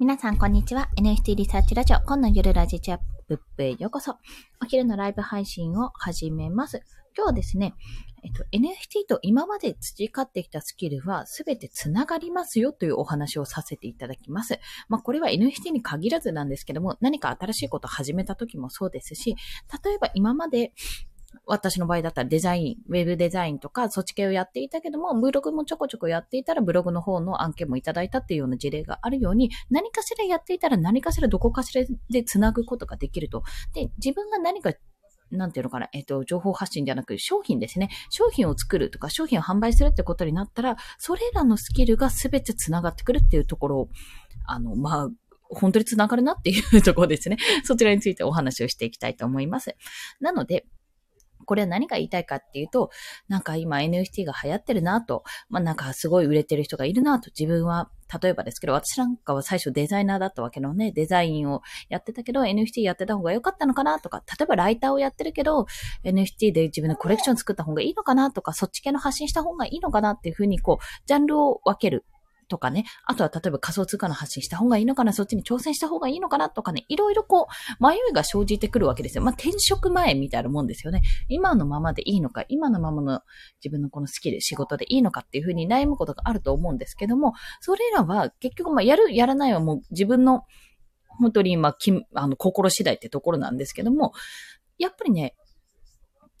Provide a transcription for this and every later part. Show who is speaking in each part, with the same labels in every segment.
Speaker 1: 皆さん、こんにちは。NFT リサーチラジオ、今の夜ラジチャップへようこそ。お昼のライブ配信を始めます。今日はですね、えっと、NFT と今まで培ってきたスキルは全て繋がりますよというお話をさせていただきます。まあ、これは NFT に限らずなんですけども、何か新しいことを始めた時もそうですし、例えば今まで私の場合だったらデザイン、ウェブデザインとか、そっち系をやっていたけども、ブログもちょこちょこやっていたら、ブログの方の案件もいただいたっていうような事例があるように、何かしらやっていたら何かしらどこかしらで繋ぐことができると。で、自分が何かなんていうのかな、えっ、と、情報発信じゃなく商品ですね。商品を作るとか商品を販売するってことになったら、それらのスキルが全て繋がってくるっていうところを、あの、まあ、本当に繋がるなっていうところですね。そちらについてお話をしていきたいと思います。なので、これは何が言いたいかっていうと、なんか今 NFT が流行ってるなと、まあなんかすごい売れてる人がいるなと、自分は、例えばですけど、私なんかは最初デザイナーだったわけのね、デザインをやってたけど、NFT やってた方が良かったのかなとか、例えばライターをやってるけど、NFT で自分のコレクション作った方がいいのかなとか、そっち系の発信した方がいいのかなっていうふうに、こう、ジャンルを分ける。とかね、あとは例えば仮想通貨の発信した方がいいのかな、そっちに挑戦した方がいいのかなとかね、いろいろこう、迷いが生じてくるわけですよ。まあ、転職前みたいなもんですよね。今のままでいいのか、今のままの自分のこのスキル、仕事でいいのかっていうふうに悩むことがあると思うんですけども、それらは結局ま、やる、やらないはもう自分の本当に今、きあの、心次第ってところなんですけども、やっぱりね、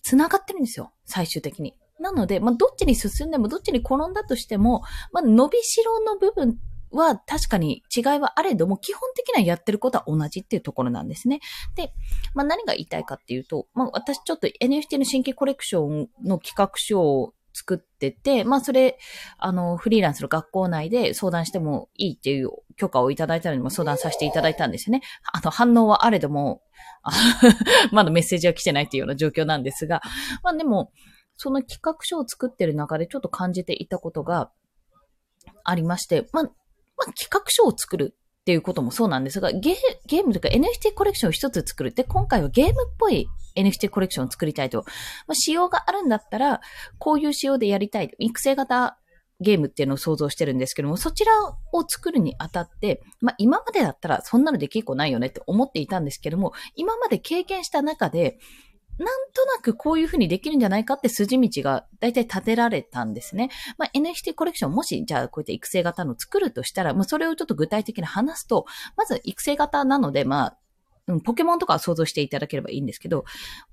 Speaker 1: 繋がってるんですよ。最終的に。なので、まあ、どっちに進んでも、どっちに転んだとしても、まあ、伸びしろの部分は確かに違いはあれども、基本的にはやってることは同じっていうところなんですね。で、まあ、何が言いたいかっていうと、まあ、私ちょっと NFT の新規コレクションの企画書を作ってて、まあそれ、あの、フリーランスの学校内で相談してもいいっていう許可をいただいたのにも相談させていただいたんですよね。あの、反応はあれども、まだメッセージは来てないっていうような状況なんですが、まあでも、その企画書を作ってる中でちょっと感じていたことがありまして、まあ、まあ、企画書を作るっていうこともそうなんですが、ゲームというか NFT コレクションを一つ作るって、今回はゲームっぽい NFT コレクションを作りたいと。まあ、仕様があるんだったら、こういう仕様でやりたい。育成型ゲームっていうのを想像してるんですけども、そちらを作るにあたって、まあ今までだったらそんなのできっこないよねって思っていたんですけども、今まで経験した中で、なんとなくこういうふうにできるんじゃないかって筋道が大体立てられたんですね。まあ、NFT コレクションもし、じゃあこういった育成型の作るとしたら、まあ、それをちょっと具体的に話すと、まず育成型なので、まあ、ポケモンとか想像していただければいいんですけど、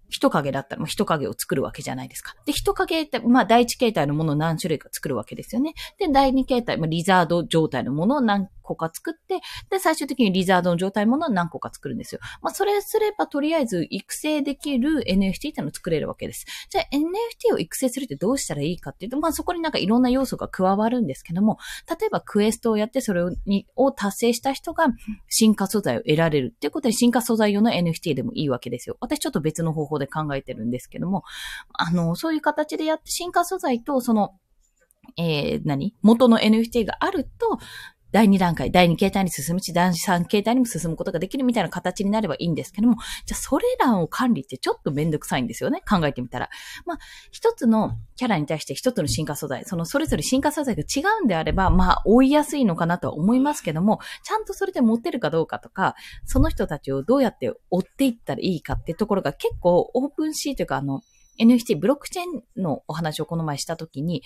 Speaker 1: 人影だったら、人影を作るわけじゃないですか。で、人影って、まあ、第一形態のものを何種類か作るわけですよね。で、第二形態、まあ、リザード状態のものを何個か作って、で、最終的にリザードの状態ものを何個か作るんですよ。まあ、それすればとりあえず育成できる NFT ってのを作れるわけです。じゃあ NFT を育成するってどうしたらいいかっていうと、まあ、そこになんかいろんな要素が加わるんですけども、例えばクエストをやってそれをにを達成した人が進化素材を得られるっていうことで進化素材用の NFT でもいいわけですよ。私ちょっと別の方法で考えてるんですけども、あの、そういう形でやって進化素材とそのえー、何？元の NFT があると、第2段階、第2形態に進むし、第3形態にも進むことができるみたいな形になればいいんですけども、じゃあそれらを管理ってちょっとめんどくさいんですよね。考えてみたら。まあ、一つのキャラに対して一つの進化素材、そのそれぞれ進化素材が違うんであれば、まあ、追いやすいのかなとは思いますけども、ちゃんとそれで持ってるかどうかとか、その人たちをどうやって追っていったらいいかってところが結構オープンシーというか、あの、NFT、ブロックチェーンのお話をこの前したときに、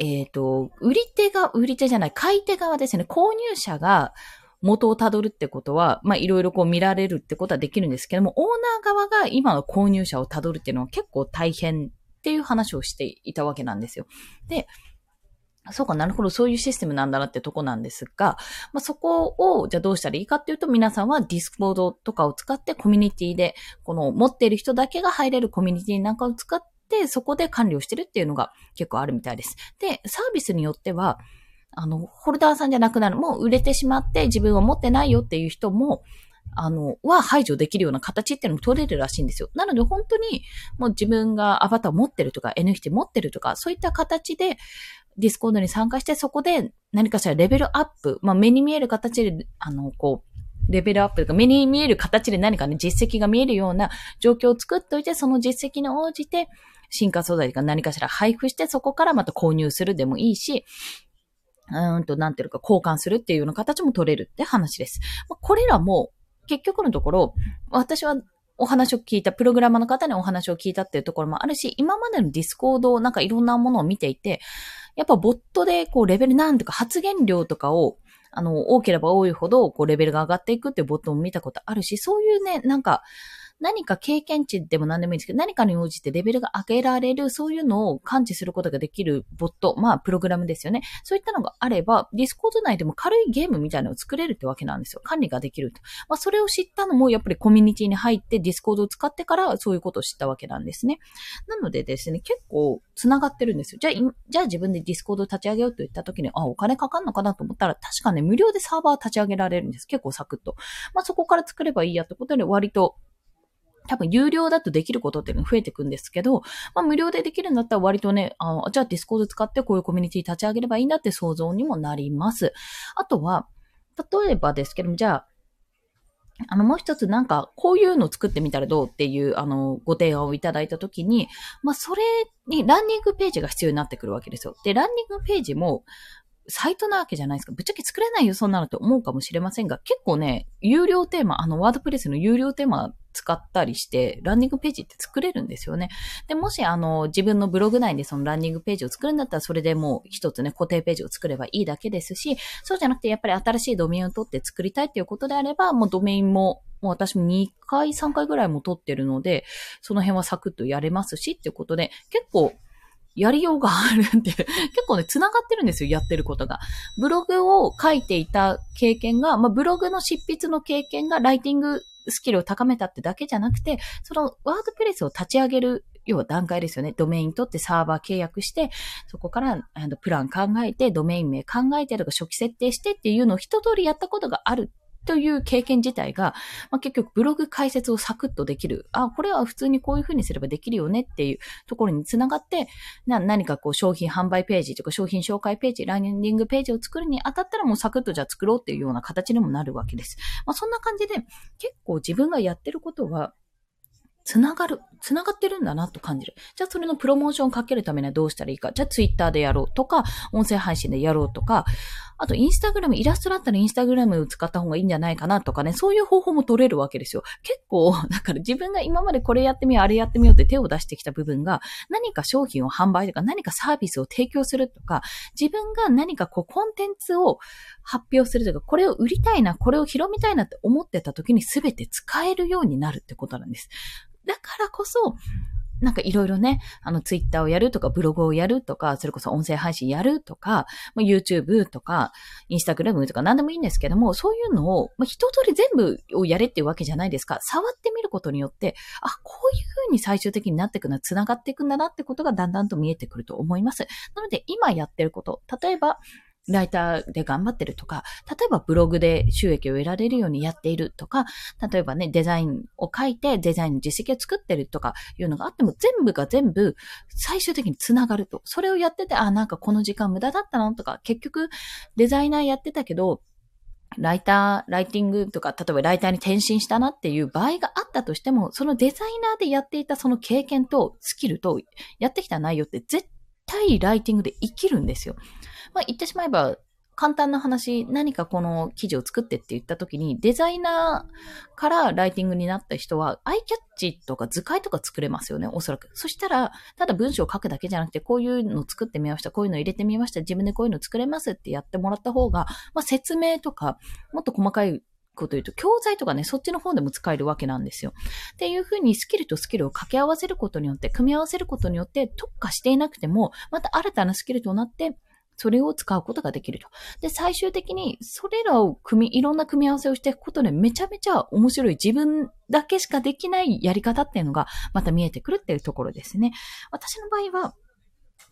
Speaker 1: えっ、ー、と、売り手が、売り手じゃない、買い手側ですね。購入者が元をたどるってことは、まあ、いろいろこう見られるってことはできるんですけども、オーナー側が今の購入者をたどるっていうのは結構大変っていう話をしていたわけなんですよ。で、そうかなるほど、そういうシステムなんだなってとこなんですが、まあ、そこを、じゃあどうしたらいいかっていうと、皆さんはディスコードとかを使ってコミュニティで、この持っている人だけが入れるコミュニティなんかを使って、そこで管理をしてるっていうのが結構あるみたいです。で、サービスによっては、あの、ホルダーさんじゃなくなる、もう売れてしまって自分は持ってないよっていう人も、あの、は排除できるような形っていうのも取れるらしいんですよ。なので本当にもう自分がアバター持ってるとか NFT 持ってるとか、そういった形でディスコードに参加してそこで何かしらレベルアップ、まあ目に見える形で、あの、こう、レベルアップとか目に見える形で何かね、実績が見えるような状況を作っておいて、その実績に応じて、進化素材が何かしら配布して、そこからまた購入するでもいいし、うんと、なんていうか、交換するっていうような形も取れるって話です。これらも、結局のところ、私はお話を聞いた、プログラマーの方にお話を聞いたっていうところもあるし、今までのディスコードなんかいろんなものを見ていて、やっぱボットでこうレベルなんとか発言量とかを、あの、多ければ多いほど、こうレベルが上がっていくっていうボットも見たことあるし、そういうね、なんか、何か経験値でも何でもいいんですけど、何かに応じてレベルが上げられる、そういうのを感知することができるボット、まあ、プログラムですよね。そういったのがあれば、ディスコード内でも軽いゲームみたいなのを作れるってわけなんですよ。管理ができると。まあ、それを知ったのも、やっぱりコミュニティに入ってディスコードを使ってから、そういうことを知ったわけなんですね。なのでですね、結構、繋がってるんですよ。じゃあ、じゃあ自分でディスコードを立ち上げようと言った時に、あ、お金かかんのかなと思ったら、確かね、無料でサーバー立ち上げられるんです。結構サクッと。まあ、そこから作ればいいやってことで、割と多分有料だとできることっていうのが増えてくんですけど、まあ無料でできるんだったら割とね、あじゃあディスコード使ってこういうコミュニティ立ち上げればいいんだって想像にもなります。あとは、例えばですけども、じゃあ、あの、もう一つなんか、こういうの作ってみたらどうっていう、あの、ご提案をいただいたときに、まあ、それにランニングページが必要になってくるわけですよ。で、ランニングページも、サイトなわけじゃないですか。ぶっちゃけ作れないよ、そんなのって思うかもしれませんが、結構ね、有料テーマ、あの、ワードプレスの有料テーマ使ったりして、ランニングページって作れるんですよね。で、もし、あの、自分のブログ内でそのランニングページを作るんだったら、それでもう一つね、固定ページを作ればいいだけですし、そうじゃなくて、やっぱり新しいドメインを取って作りたいっていうことであれば、もうドメインも、もう私も2回、3回ぐらいも取ってるので、その辺はサクッとやれますし、っていうことで、結構、やりようがあるんで、結構ね、繋がってるんですよ、やってることが。ブログを書いていた経験が、まあ、ブログの執筆の経験がライティングスキルを高めたってだけじゃなくて、そのワードプレスを立ち上げる要は段階ですよね。ドメイン取ってサーバー契約して、そこからあのプラン考えて、ドメイン名考えてとか初期設定してっていうのを一通りやったことがあるという経験自体が、まあ、結局ブログ解説をサクッとできる。あ、これは普通にこういうふうにすればできるよねっていうところにつながって、何かこう商品販売ページとか商品紹介ページ、ランニングページを作るにあたったらもうサクッとじゃあ作ろうっていうような形にもなるわけです。まあ、そんな感じで結構自分がやってることはつながる、つながってるんだなと感じる。じゃあそれのプロモーションをかけるためにはどうしたらいいか。じゃあツイッターでやろうとか、音声配信でやろうとか、あとインスタグラム、イラストだったらインスタグラムを使った方がいいんじゃないかなとかね、そういう方法も取れるわけですよ。結構、だから自分が今までこれやってみよう、あれやってみようって手を出してきた部分が、何か商品を販売とか何かサービスを提供するとか、自分が何かこうコンテンツを発表するというか、これを売りたいな、これを広めたいなって思ってた時に全て使えるようになるってことなんです。だからこそ、なんかいろいろね、あのツイッターをやるとか、ブログをやるとか、それこそ音声配信やるとか、まあ、YouTube とか、インスタグラムとか何でもいいんですけども、そういうのを、まあ、一通り全部をやれっていうわけじゃないですか。触ってみることによって、あ、こういう風に最終的になっていくのは繋がっていくんだなってことがだんだんと見えてくると思います。なので、今やってること、例えば、ライターで頑張ってるとか、例えばブログで収益を得られるようにやっているとか、例えばね、デザインを書いてデザインの実績を作ってるとかいうのがあっても、全部が全部最終的につながると。それをやってて、あ、なんかこの時間無駄だったのとか、結局デザイナーやってたけど、ライター、ライティングとか、例えばライターに転身したなっていう場合があったとしても、そのデザイナーでやっていたその経験とスキルとやってきた内容って絶対ライティングで生きるんですよ。まあ、言ってしまえば、簡単な話、何かこの記事を作ってって言った時に、デザイナーからライティングになった人は、アイキャッチとか図解とか作れますよね、おそらく。そしたら、ただ文章を書くだけじゃなくて、こういうの作ってみました、こういうの入れてみました、自分でこういうの作れますってやってもらった方が、まあ、説明とか、もっと細かいこと言うと、教材とかね、そっちの方でも使えるわけなんですよ。っていうふうにスキルとスキルを掛け合わせることによって、組み合わせることによって、特化していなくても、また新たなスキルとなって、それを使うことができると。で、最終的に、それらを組み、いろんな組み合わせをしていくことで、めちゃめちゃ面白い自分だけしかできないやり方っていうのが、また見えてくるっていうところですね。私の場合は、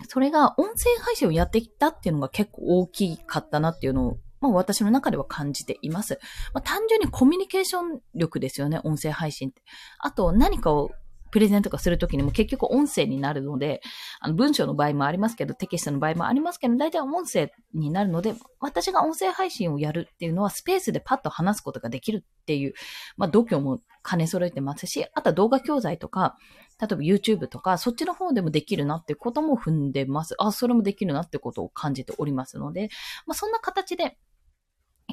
Speaker 1: それが音声配信をやってきたっていうのが結構大きかったなっていうのをまあ私の中では感じています。まあ単純にコミュニケーション力ですよね、音声配信って。あと何かをプレゼントとかするときにも結局音声になるので、あの文章の場合もありますけど、テキストの場合もありますけど、大体音声になるので、私が音声配信をやるっていうのはスペースでパッと話すことができるっていう、まあ度胸も兼ね揃えてますし、あとは動画教材とか、例えば YouTube とか、そっちの方でもできるなってことも踏んでます。あ、それもできるなってことを感じておりますので、まあ、そんな形で、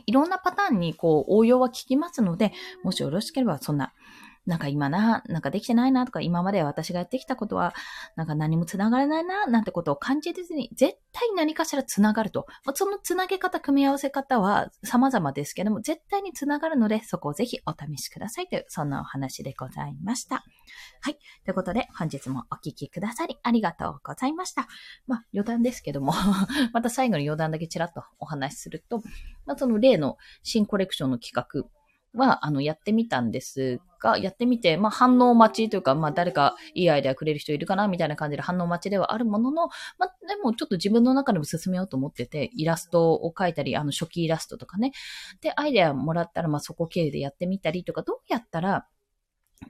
Speaker 1: いろんなパターンにこう応用は効きますので、もしよろしければそんななんか今な、なんかできてないなとか、今まで私がやってきたことは、なんか何も繋がらないな、なんてことを感じずに、絶対何かしら繋がると。その繋げ方、組み合わせ方は様々ですけども、絶対に繋がるので、そこをぜひお試しくださいという、そんなお話でございました。はい。ということで、本日もお聞きくださりありがとうございました。まあ、余談ですけども また最後に余談だけちらっとお話しすると、まあ、その例の新コレクションの企画、は、あの、やってみたんですが、やってみて、まあ、反応待ちというか、まあ、誰かいいアイデアくれる人いるかなみたいな感じで反応待ちではあるものの、まあ、でもちょっと自分の中でも進めようと思ってて、イラストを描いたり、あの、初期イラストとかね。で、アイデアもらったら、まあ、そこ経由でやってみたりとか、どうやったら、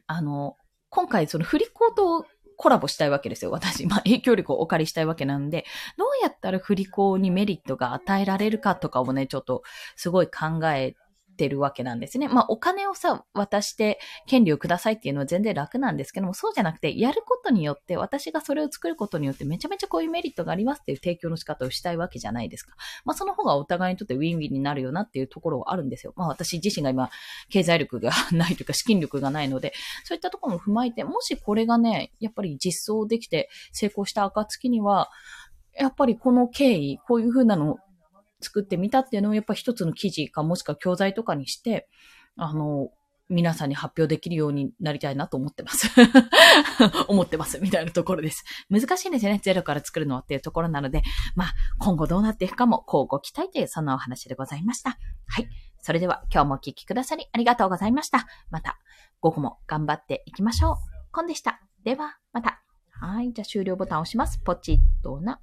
Speaker 1: あの、今回その振り子とコラボしたいわけですよ、私。まあ、影響力をお借りしたいわけなんで、どうやったら振り子にメリットが与えられるかとかをね、ちょっとすごい考えってるわけなんですね。まあお金をさ、渡して権利をくださいっていうのは全然楽なんですけども、そうじゃなくて、やることによって、私がそれを作ることによってめちゃめちゃこういうメリットがありますっていう提供の仕方をしたいわけじゃないですか。まあその方がお互いにとってウィンウィンになるよなっていうところはあるんですよ。まあ私自身が今、経済力がないというか資金力がないので、そういったところも踏まえて、もしこれがね、やっぱり実装できて成功した暁には、やっぱりこの経緯、こういうふうなの作ってみたっていうのをやっぱ一つの記事かもしくは教材とかにして、あの、皆さんに発表できるようになりたいなと思ってます。思ってます。みたいなところです。難しいんですよね。ゼロから作るのはっていうところなので、まあ、今後どうなっていくかも、こうご期待という、そんなお話でございました。はい。それでは、今日もお聞きくださりありがとうございました。また、午後も頑張っていきましょう。コンでした。では、また。はい。じゃあ終了ボタンを押します。ポチッとな。